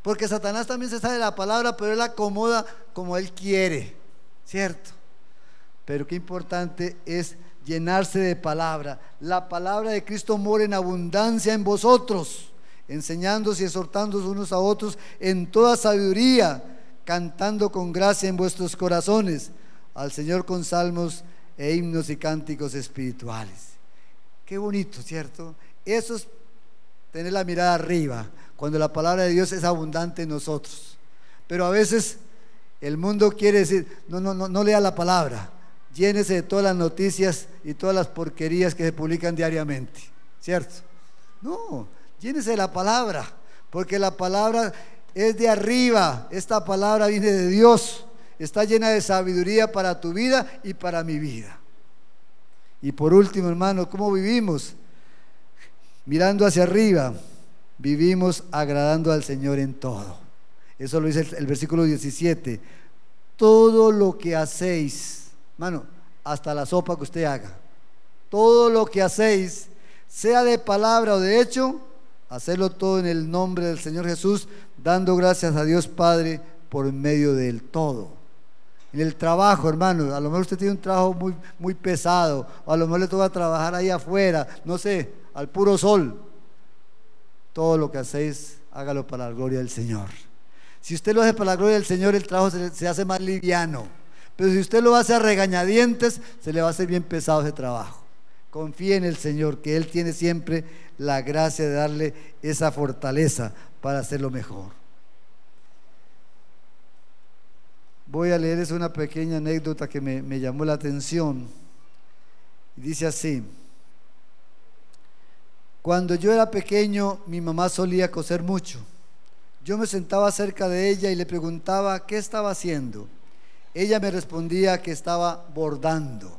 Porque Satanás también se sabe la palabra, pero él la acomoda como él quiere, ¿cierto? Pero qué importante es llenarse de palabra. La palabra de Cristo mora en abundancia en vosotros, enseñándose y exhortándoos unos a otros en toda sabiduría, cantando con gracia en vuestros corazones al Señor con salmos e himnos y cánticos espirituales. Qué bonito, ¿cierto? Eso es tener la mirada arriba, cuando la palabra de Dios es abundante en nosotros. Pero a veces el mundo quiere decir, no, no, no, no lea la palabra, llénese de todas las noticias y todas las porquerías que se publican diariamente, ¿cierto? No, llénese de la palabra, porque la palabra es de arriba, esta palabra viene de Dios, está llena de sabiduría para tu vida y para mi vida. Y por último, hermano, ¿cómo vivimos? Mirando hacia arriba vivimos agradando al Señor en todo. Eso lo dice el, versículo 17. Todo lo que hacéis, mano, hasta la sopa que usted haga, todo lo que hacéis, sea de palabra o de hecho, hacerlo todo en el nombre del Señor Jesús, dando gracias a Dios Padre por medio del todo. En el trabajo, hermano, a lo mejor usted tiene un trabajo muy, muy pesado, o a lo mejor le toca trabajar ahí afuera, no sé, al puro sol todo lo que hacéis, hágalo para la gloria del Señor. Si usted lo hace para la gloria del Señor, el trabajo se, hace más liviano. Pero si usted lo hace a regañadientes, se le va a hacer bien pesado ese trabajo. confíe en el Señor, que Él tiene siempre la gracia de darle esa fortaleza para hacerlo mejor. Voy a leerles una pequeña anécdota que me, me llamó la atención. Dice así, cuando yo era pequeño mi mamá solía coser mucho. Yo me sentaba cerca de ella y le preguntaba qué estaba haciendo. Ella me respondía que estaba bordando.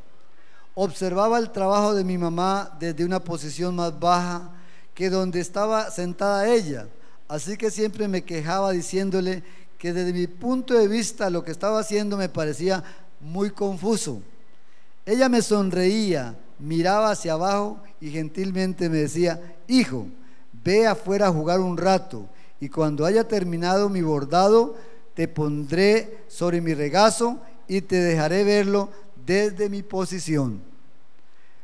Observaba el trabajo de mi mamá desde una posición más baja que donde estaba sentada ella. Así que siempre me quejaba diciéndole que desde mi punto de vista lo que estaba haciendo me parecía muy confuso. Ella me sonreía, miraba hacia abajo y gentilmente me decía, hijo, ve afuera a jugar un rato y cuando haya terminado mi bordado, te pondré sobre mi regazo y te dejaré verlo desde mi posición.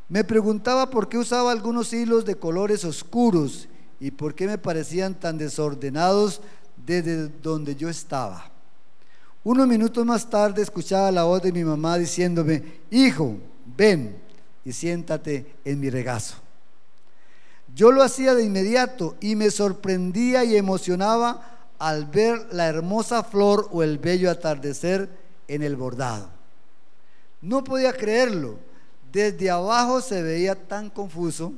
Me preguntaba por qué usaba algunos hilos de colores oscuros y por qué me parecían tan desordenados desde donde yo estaba. Unos minutos más tarde escuchaba la voz de mi mamá diciéndome, hijo, ven y siéntate en mi regazo. Yo lo hacía de inmediato y me sorprendía y emocionaba al ver la hermosa flor o el bello atardecer en el bordado. No podía creerlo. Desde abajo se veía tan confuso.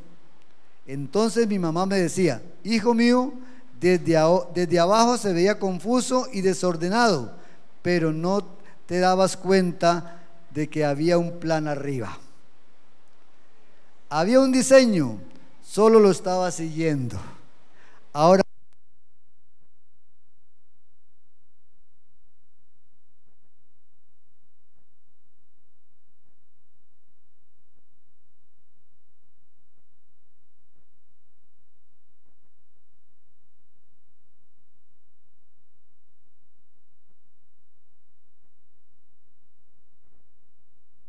Entonces mi mamá me decía, hijo mío, desde, desde abajo se veía confuso y desordenado, pero no te dabas cuenta de que había un plan arriba. Había un diseño, solo lo estaba siguiendo. Ahora